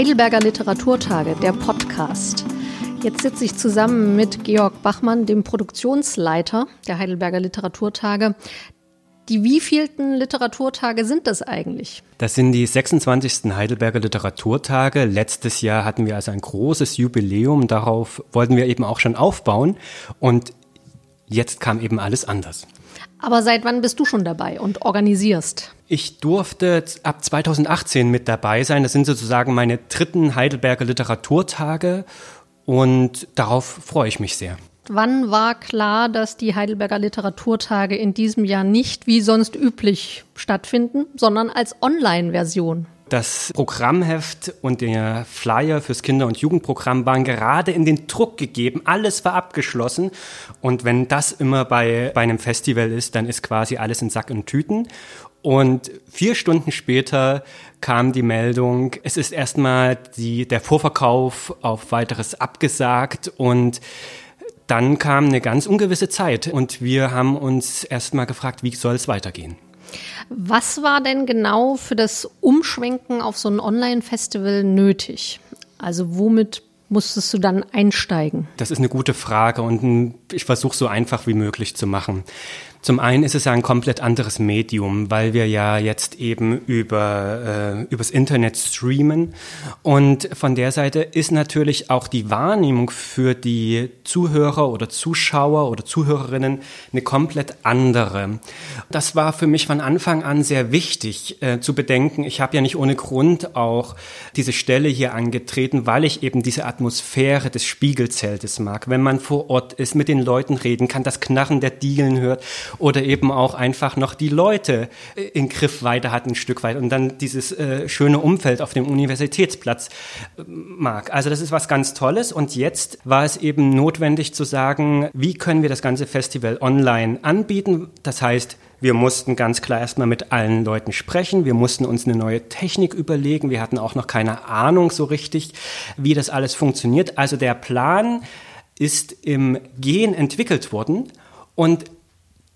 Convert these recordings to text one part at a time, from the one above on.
Heidelberger Literaturtage, der Podcast. Jetzt sitze ich zusammen mit Georg Bachmann, dem Produktionsleiter der Heidelberger Literaturtage. Die wievielten Literaturtage sind das eigentlich? Das sind die 26. Heidelberger Literaturtage. Letztes Jahr hatten wir also ein großes Jubiläum. Darauf wollten wir eben auch schon aufbauen. Und jetzt kam eben alles anders. Aber seit wann bist du schon dabei und organisierst? Ich durfte ab 2018 mit dabei sein. Das sind sozusagen meine dritten Heidelberger Literaturtage und darauf freue ich mich sehr. Wann war klar, dass die Heidelberger Literaturtage in diesem Jahr nicht wie sonst üblich stattfinden, sondern als Online-Version? Das Programmheft und der Flyer fürs Kinder- und Jugendprogramm waren gerade in den Druck gegeben. Alles war abgeschlossen. Und wenn das immer bei, bei einem Festival ist, dann ist quasi alles in Sack und Tüten. Und vier Stunden später kam die Meldung, es ist erstmal die, der Vorverkauf auf weiteres abgesagt und dann kam eine ganz ungewisse Zeit und wir haben uns erstmal gefragt, wie soll es weitergehen? Was war denn genau für das Umschwenken auf so ein Online-Festival nötig? Also womit musstest du dann einsteigen? Das ist eine gute Frage und ich versuche so einfach wie möglich zu machen. Zum einen ist es ein komplett anderes Medium, weil wir ja jetzt eben über äh, übers Internet streamen und von der Seite ist natürlich auch die Wahrnehmung für die Zuhörer oder Zuschauer oder Zuhörerinnen eine komplett andere. Das war für mich von Anfang an sehr wichtig äh, zu bedenken. Ich habe ja nicht ohne Grund auch diese Stelle hier angetreten, weil ich eben diese Atmosphäre des Spiegelzeltes mag. Wenn man vor Ort ist, mit den Leuten reden kann, das Knarren der Dielen hört oder eben auch einfach noch die Leute äh, in Griffweite hat ein Stück weit und dann dieses äh, schöne Umfeld auf dem Universitätsplatz äh, mag. Also das ist was ganz Tolles und jetzt war es eben notwendig zu sagen, wie können wir das ganze Festival online anbieten? Das heißt, wir mussten ganz klar erstmal mit allen Leuten sprechen. Wir mussten uns eine neue Technik überlegen. Wir hatten auch noch keine Ahnung so richtig, wie das alles funktioniert. Also der Plan ist im Gehen entwickelt worden und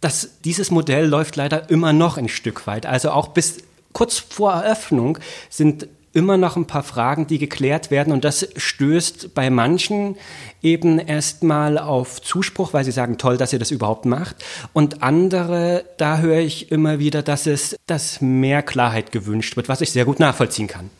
das, dieses Modell läuft leider immer noch ein Stück weit. Also auch bis kurz vor Eröffnung sind immer noch ein paar Fragen, die geklärt werden. Und das stößt bei manchen eben erstmal auf Zuspruch, weil sie sagen, toll, dass ihr das überhaupt macht. Und andere, da höre ich immer wieder, dass es, dass mehr Klarheit gewünscht wird, was ich sehr gut nachvollziehen kann.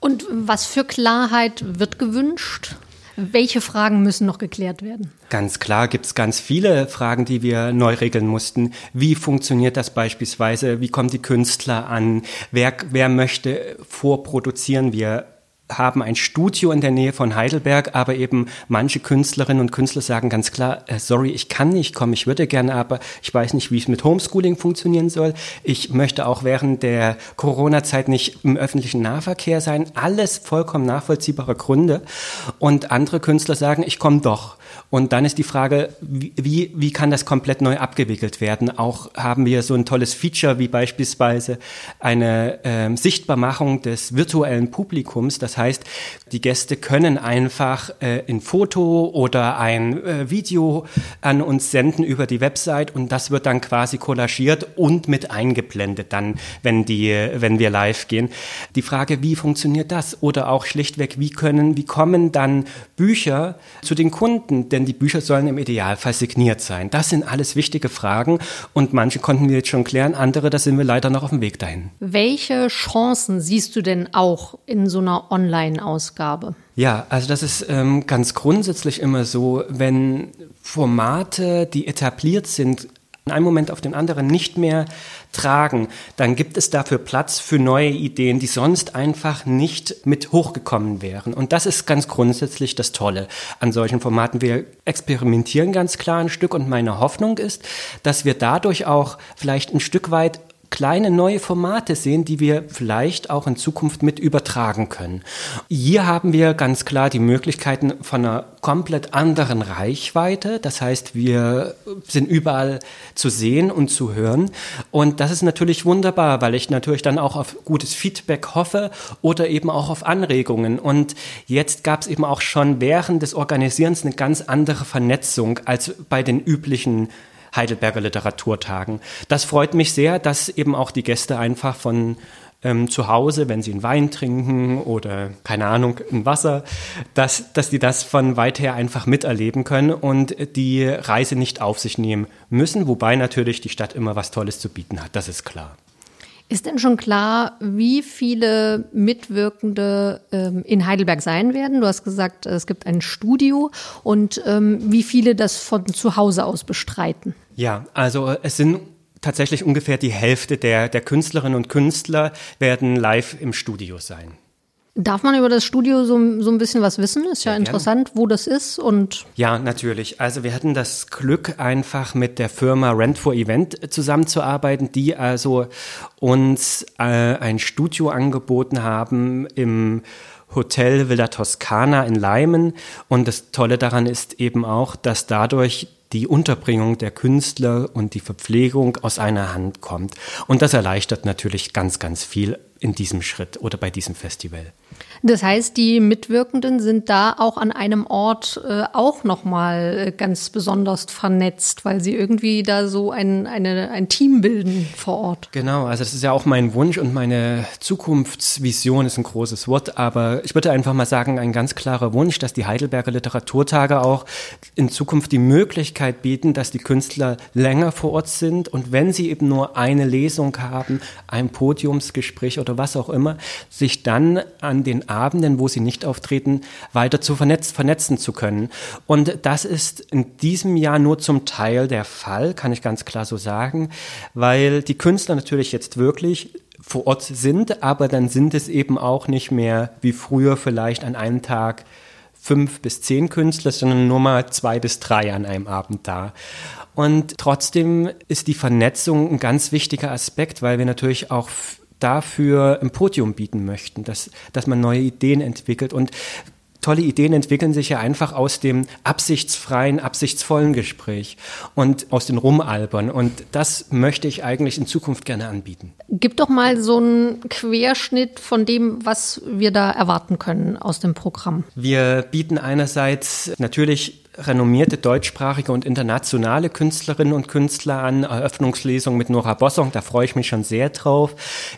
Und was für Klarheit wird gewünscht? Welche Fragen müssen noch geklärt werden? Ganz klar gibt es ganz viele Fragen, die wir neu regeln mussten. Wie funktioniert das beispielsweise? Wie kommen die Künstler an? Wer, wer möchte vorproduzieren? Wir haben ein Studio in der Nähe von Heidelberg, aber eben manche Künstlerinnen und Künstler sagen ganz klar, äh, sorry, ich kann nicht kommen, ich würde gerne, aber ich weiß nicht, wie es mit Homeschooling funktionieren soll. Ich möchte auch während der Corona-Zeit nicht im öffentlichen Nahverkehr sein. Alles vollkommen nachvollziehbare Gründe. Und andere Künstler sagen, ich komme doch. Und dann ist die Frage, wie, wie kann das komplett neu abgewickelt werden? Auch haben wir so ein tolles Feature wie beispielsweise eine äh, Sichtbarmachung des virtuellen Publikums. Das heißt, die Gäste können einfach äh, ein Foto oder ein äh, Video an uns senden über die Website und das wird dann quasi kollagiert und mit eingeblendet dann, wenn die, wenn wir live gehen. Die Frage, wie funktioniert das? Oder auch schlichtweg, wie können, wie kommen dann Bücher zu den Kunden? Denn die Bücher sollen im Idealfall signiert sein. Das sind alles wichtige Fragen und manche konnten wir jetzt schon klären, andere, da sind wir leider noch auf dem Weg dahin. Welche Chancen siehst du denn auch in so einer Online-Ausgabe? Ja, also das ist ähm, ganz grundsätzlich immer so, wenn Formate, die etabliert sind, von einem Moment auf den anderen nicht mehr tragen, dann gibt es dafür Platz für neue Ideen, die sonst einfach nicht mit hochgekommen wären. Und das ist ganz grundsätzlich das Tolle an solchen Formaten. Wir experimentieren ganz klar ein Stück und meine Hoffnung ist, dass wir dadurch auch vielleicht ein Stück weit kleine neue Formate sehen, die wir vielleicht auch in Zukunft mit übertragen können. Hier haben wir ganz klar die Möglichkeiten von einer komplett anderen Reichweite. Das heißt, wir sind überall zu sehen und zu hören. Und das ist natürlich wunderbar, weil ich natürlich dann auch auf gutes Feedback hoffe oder eben auch auf Anregungen. Und jetzt gab es eben auch schon während des Organisierens eine ganz andere Vernetzung als bei den üblichen Heidelberger Literaturtagen. Das freut mich sehr, dass eben auch die Gäste einfach von ähm, zu Hause, wenn sie einen Wein trinken oder keine Ahnung, ein Wasser, dass, dass die das von weit her einfach miterleben können und die Reise nicht auf sich nehmen müssen, wobei natürlich die Stadt immer was Tolles zu bieten hat, das ist klar. Ist denn schon klar, wie viele Mitwirkende ähm, in Heidelberg sein werden? Du hast gesagt, es gibt ein Studio und ähm, wie viele das von zu Hause aus bestreiten? Ja, also es sind tatsächlich ungefähr die Hälfte der, der Künstlerinnen und Künstler werden live im Studio sein. Darf man über das Studio so, so ein bisschen was wissen? Ist ja, ja interessant, wo das ist und. Ja, natürlich. Also wir hatten das Glück, einfach mit der Firma Rent for Event zusammenzuarbeiten, die also uns äh, ein Studio angeboten haben im Hotel Villa Toscana in Leimen. Und das Tolle daran ist eben auch, dass dadurch die Unterbringung der Künstler und die Verpflegung aus einer Hand kommt. Und das erleichtert natürlich ganz, ganz viel in diesem Schritt oder bei diesem Festival. Das heißt, die Mitwirkenden sind da auch an einem Ort äh, auch nochmal äh, ganz besonders vernetzt, weil sie irgendwie da so ein, eine, ein Team bilden vor Ort. Genau, also das ist ja auch mein Wunsch und meine Zukunftsvision ist ein großes Wort, aber ich würde einfach mal sagen, ein ganz klarer Wunsch, dass die Heidelberger Literaturtage auch in Zukunft die Möglichkeit bieten, dass die Künstler länger vor Ort sind und wenn sie eben nur eine Lesung haben, ein Podiumsgespräch oder was auch immer, sich dann an den Abenden, wo sie nicht auftreten, weiter zu vernetz vernetzen zu können. Und das ist in diesem Jahr nur zum Teil der Fall, kann ich ganz klar so sagen, weil die Künstler natürlich jetzt wirklich vor Ort sind, aber dann sind es eben auch nicht mehr wie früher vielleicht an einem Tag fünf bis zehn Künstler, sondern nur mal zwei bis drei an einem Abend da. Und trotzdem ist die Vernetzung ein ganz wichtiger Aspekt, weil wir natürlich auch dafür ein Podium bieten möchten, dass, dass man neue Ideen entwickelt. Und tolle Ideen entwickeln sich ja einfach aus dem absichtsfreien, absichtsvollen Gespräch und aus den Rumalbern. Und das möchte ich eigentlich in Zukunft gerne anbieten. Gib doch mal so einen Querschnitt von dem, was wir da erwarten können aus dem Programm. Wir bieten einerseits natürlich renommierte deutschsprachige und internationale Künstlerinnen und Künstler an. Eröffnungslesung mit Nora Bossong, da freue ich mich schon sehr drauf.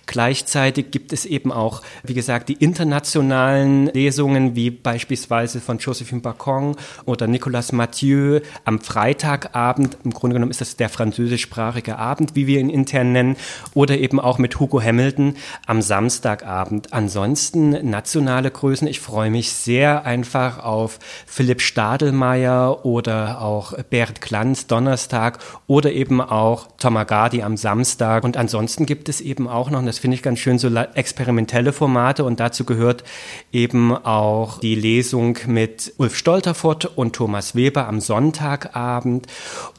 Gleichzeitig gibt es eben auch, wie gesagt, die internationalen Lesungen, wie beispielsweise von Josephine Bacon oder Nicolas Mathieu am Freitagabend. Im Grunde genommen ist das der französischsprachige Abend, wie wir ihn intern nennen, oder eben auch mit Hugo Hamilton am Samstagabend. Ansonsten nationale Größen. Ich freue mich sehr einfach auf Philipp Stadelmeier, Mayer oder auch Bert Glanz Donnerstag oder eben auch Tomagadi am Samstag. Und ansonsten gibt es eben auch noch, und das finde ich ganz schön, so experimentelle Formate und dazu gehört eben auch die Lesung mit Ulf Stolterfurt und Thomas Weber am Sonntagabend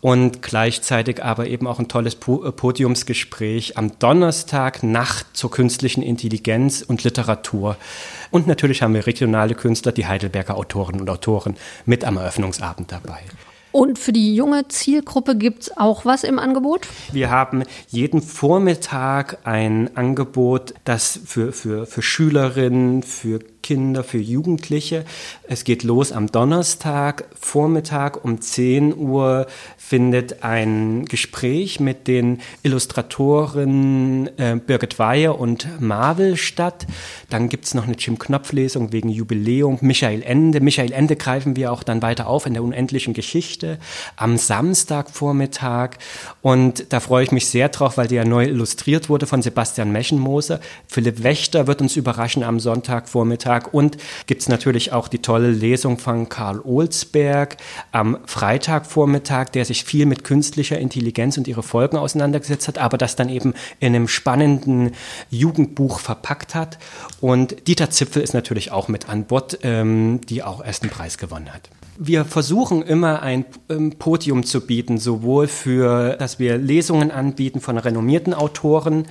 und gleichzeitig aber eben auch ein tolles äh, Podiumsgespräch am Donnerstag Nacht zur künstlichen Intelligenz und Literatur. Und natürlich haben wir regionale Künstler, die Heidelberger Autoren und Autoren mit am Eröffnungsabend dabei. Und für die junge Zielgruppe gibt es auch was im Angebot? Wir haben jeden Vormittag ein Angebot, das für, für, für Schülerinnen, für Kinder, für Jugendliche. Es geht los am Donnerstag, Vormittag um 10 Uhr findet ein Gespräch mit den Illustratoren äh, Birgit Weiher und Marvel statt. Dann gibt es noch eine Jim Knopf-Lesung wegen Jubiläum. Michael Ende. Michael Ende greifen wir auch dann weiter auf in der unendlichen Geschichte am Samstagvormittag. Und da freue ich mich sehr drauf, weil die ja neu illustriert wurde von Sebastian Meschenmoser. Philipp Wächter wird uns überraschen am Sonntagvormittag. Donnerstag und gibt es natürlich auch die tolle Lesung von Karl Olsberg am Freitagvormittag, der sich viel mit künstlicher Intelligenz und ihre Folgen auseinandergesetzt hat, aber das dann eben in einem spannenden Jugendbuch verpackt hat. Und Dieter Zipfel ist natürlich auch mit an Bord, ähm, die auch erst einen Preis gewonnen hat. Wir versuchen immer ein ähm, Podium zu bieten, sowohl für, dass wir Lesungen anbieten von renommierten Autoren,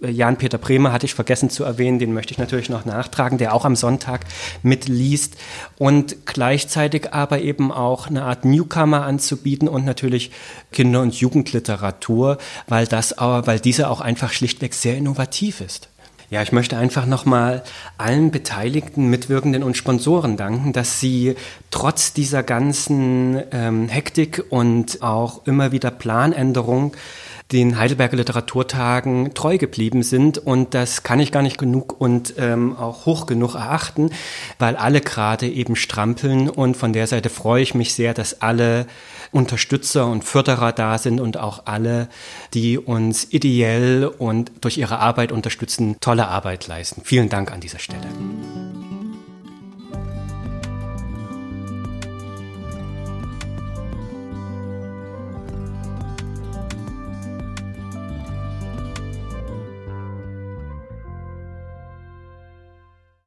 Jan-Peter Bremer hatte ich vergessen zu erwähnen, den möchte ich natürlich noch nachtragen, der auch am Sonntag mitliest und gleichzeitig aber eben auch eine Art Newcomer anzubieten und natürlich Kinder- und Jugendliteratur, weil das, weil diese auch einfach schlichtweg sehr innovativ ist. Ja, ich möchte einfach nochmal allen Beteiligten, Mitwirkenden und Sponsoren danken, dass sie trotz dieser ganzen ähm, Hektik und auch immer wieder Planänderung den Heidelberger Literaturtagen treu geblieben sind. Und das kann ich gar nicht genug und ähm, auch hoch genug erachten, weil alle gerade eben strampeln. Und von der Seite freue ich mich sehr, dass alle Unterstützer und Förderer da sind und auch alle, die uns ideell und durch ihre Arbeit unterstützen, tolle Arbeit leisten. Vielen Dank an dieser Stelle.